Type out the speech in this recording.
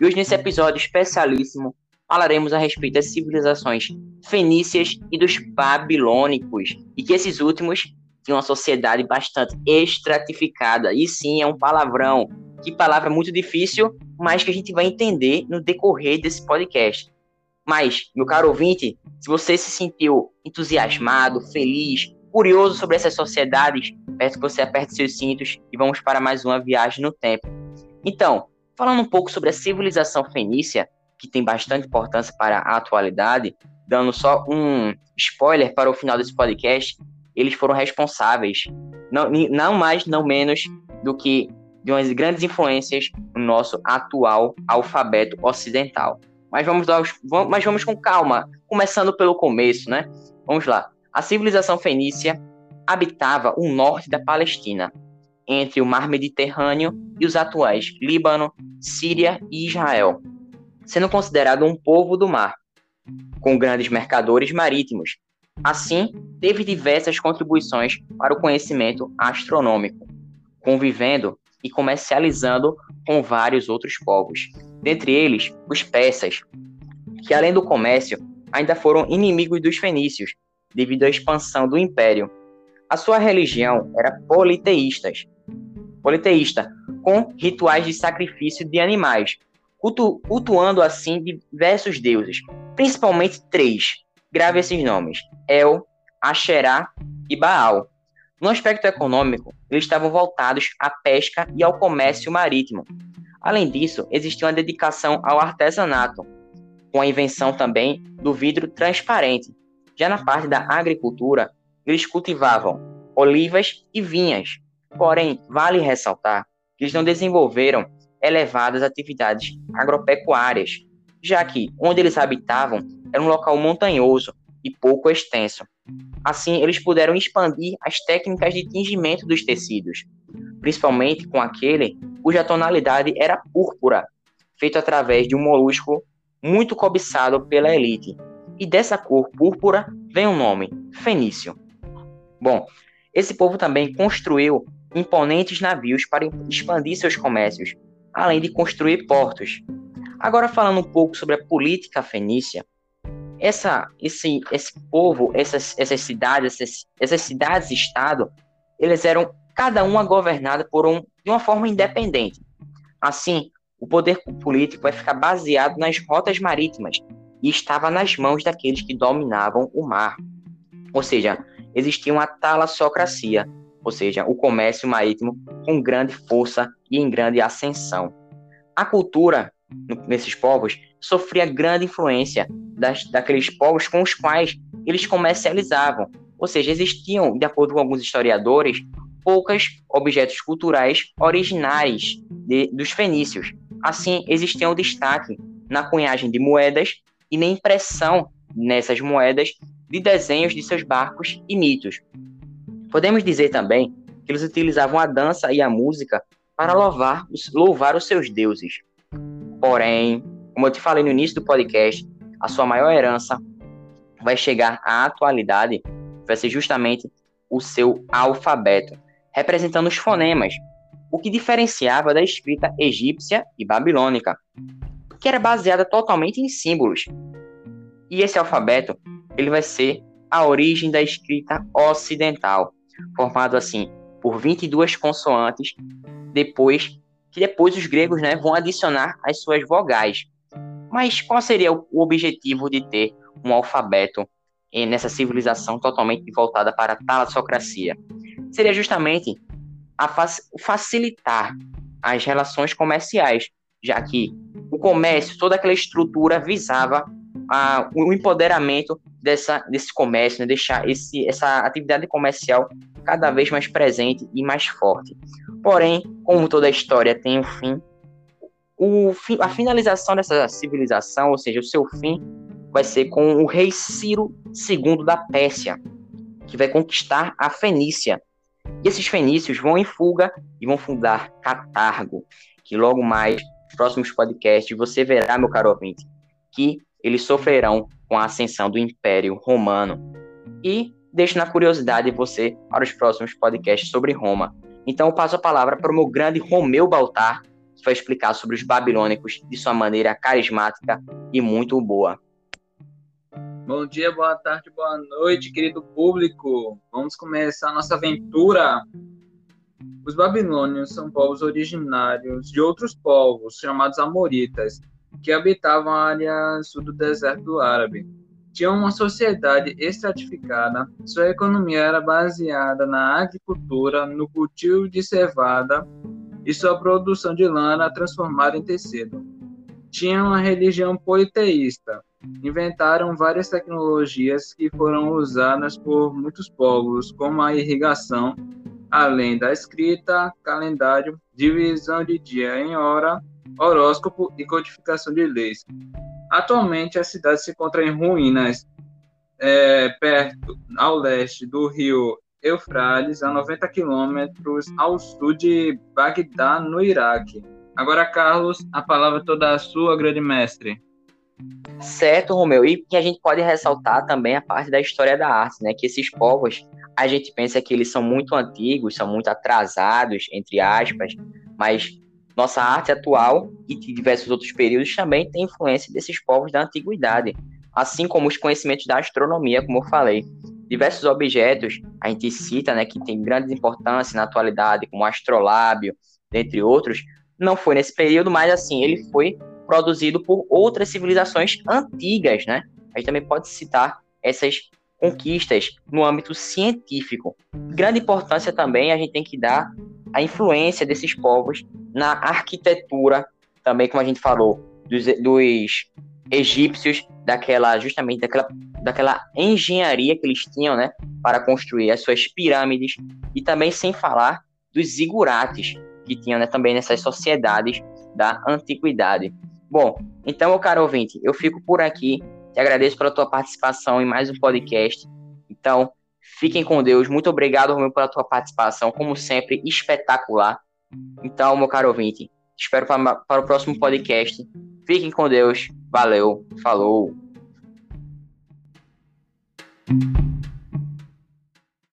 E hoje, nesse episódio especialíssimo, falaremos a respeito das civilizações fenícias e dos babilônicos, e que esses últimos tinham uma sociedade bastante estratificada. E sim, é um palavrão. Que palavra muito difícil, mas que a gente vai entender no decorrer desse podcast. Mas, meu caro ouvinte, se você se sentiu entusiasmado, feliz, curioso sobre essas sociedades, peço que você aperte seus cintos e vamos para mais uma viagem no tempo. Então, falando um pouco sobre a civilização fenícia, que tem bastante importância para a atualidade, dando só um spoiler para o final desse podcast, eles foram responsáveis, não, não mais, não menos, do que de umas grandes influências no nosso atual alfabeto ocidental. Mas vamos, mas vamos com calma, começando pelo começo, né? Vamos lá. A civilização fenícia habitava o norte da Palestina, entre o mar Mediterrâneo e os atuais Líbano, Síria e Israel, sendo considerado um povo do mar, com grandes mercadores marítimos. Assim, teve diversas contribuições para o conhecimento astronômico, convivendo e comercializando com vários outros povos, dentre eles os persas, que além do comércio, ainda foram inimigos dos fenícios, devido à expansão do império. A sua religião era politeísta, politeísta, com rituais de sacrifício de animais, cultu cultuando assim diversos deuses, principalmente três. Grave esses nomes: El, Asherá e Baal. No aspecto econômico, eles estavam voltados à pesca e ao comércio marítimo. Além disso, existia uma dedicação ao artesanato, com a invenção também do vidro transparente. Já na parte da agricultura, eles cultivavam olivas e vinhas. Porém, vale ressaltar que eles não desenvolveram elevadas atividades agropecuárias, já que onde eles habitavam era um local montanhoso e pouco extenso. Assim, eles puderam expandir as técnicas de tingimento dos tecidos, principalmente com aquele cuja tonalidade era púrpura, feito através de um molusco muito cobiçado pela elite. E dessa cor púrpura vem o nome fenício. Bom, esse povo também construiu imponentes navios para expandir seus comércios, além de construir portos. Agora falando um pouco sobre a política fenícia, essa, esse, esse povo, essas, essas cidades, essas, essas cidades-estado, eles eram cada uma governada por um, de uma forma independente. Assim, o poder político vai ficar baseado nas rotas marítimas e estava nas mãos daqueles que dominavam o mar. Ou seja, existia uma talassocracia, ou seja, o comércio marítimo com grande força e em grande ascensão. A cultura nesses povos sofria grande influência das, daqueles povos com os quais eles comercializavam. Ou seja, existiam, de acordo com alguns historiadores, poucos objetos culturais originais de, dos fenícios. Assim, existia um destaque na cunhagem de moedas e na impressão nessas moedas de desenhos de seus barcos e mitos. Podemos dizer também que eles utilizavam a dança e a música para louvar, louvar os seus deuses. Porém, como eu te falei no início do podcast, a sua maior herança vai chegar à atualidade, vai ser justamente o seu alfabeto, representando os fonemas, o que diferenciava da escrita egípcia e babilônica, que era baseada totalmente em símbolos. E esse alfabeto, ele vai ser a origem da escrita ocidental, formado assim por 22 consoantes, depois que depois os gregos né, vão adicionar as suas vogais. Mas qual seria o objetivo de ter um alfabeto nessa civilização totalmente voltada para a talassocracia? Seria justamente a facilitar as relações comerciais, já que o comércio, toda aquela estrutura visava a, o empoderamento dessa, desse comércio, né? deixar esse, essa atividade comercial cada vez mais presente e mais forte. Porém, como toda história tem um fim, o fim, a finalização dessa civilização, ou seja, o seu fim, vai ser com o rei Ciro II da Pérsia, que vai conquistar a Fenícia. E esses fenícios vão em fuga e vão fundar Catargo, que logo mais, nos próximos podcasts, você verá, meu caro ouvinte, que eles sofrerão com a ascensão do Império Romano. E deixo na curiosidade você para os próximos podcasts sobre Roma. Então eu passo a palavra para o meu grande Romeu Baltar, que vai explicar sobre os babilônicos de sua maneira carismática e muito boa. Bom dia, boa tarde, boa noite, querido público. Vamos começar a nossa aventura. Os babilônios são povos originários de outros povos, chamados amoritas, que habitavam a área sul do deserto árabe. Tinham uma sociedade estratificada, sua economia era baseada na agricultura, no cultivo de cevada e sua produção de lana transformada em tecido. Tinham uma religião politeísta, inventaram várias tecnologias que foram usadas por muitos povos, como a irrigação, além da escrita, calendário, divisão de dia em hora, horóscopo e codificação de leis. Atualmente, a cidade se encontra em ruínas, é, perto, ao leste do rio Eufrates, a 90 quilômetros ao sul de Bagdá, no Iraque. Agora, Carlos, a palavra toda a sua, grande mestre. Certo, Romeu. E que a gente pode ressaltar também a parte da história da arte, né? Que esses povos, a gente pensa que eles são muito antigos, são muito atrasados, entre aspas, mas nossa arte atual e de diversos outros períodos também tem influência desses povos da antiguidade, assim como os conhecimentos da astronomia, como eu falei. Diversos objetos a gente cita, né, que tem grande importância na atualidade, como o astrolábio, dentre outros, não foi nesse período, mas assim, ele foi produzido por outras civilizações antigas, né? A gente também pode citar essas conquistas no âmbito científico. Grande importância também a gente tem que dar a influência desses povos na arquitetura, também como a gente falou, dos, dos egípcios, daquela justamente daquela, daquela engenharia que eles tinham, né, para construir as suas pirâmides e também sem falar dos zigurates que tinham né, também nessas sociedades da antiguidade. Bom, então, caro ouvinte, eu fico por aqui. Te agradeço pela tua participação em mais um podcast. Então, fiquem com Deus. Muito obrigado, Romeu, pela tua participação. Como sempre, espetacular. Então, meu caro ouvinte, espero para, para o próximo podcast. Fiquem com Deus. Valeu. Falou.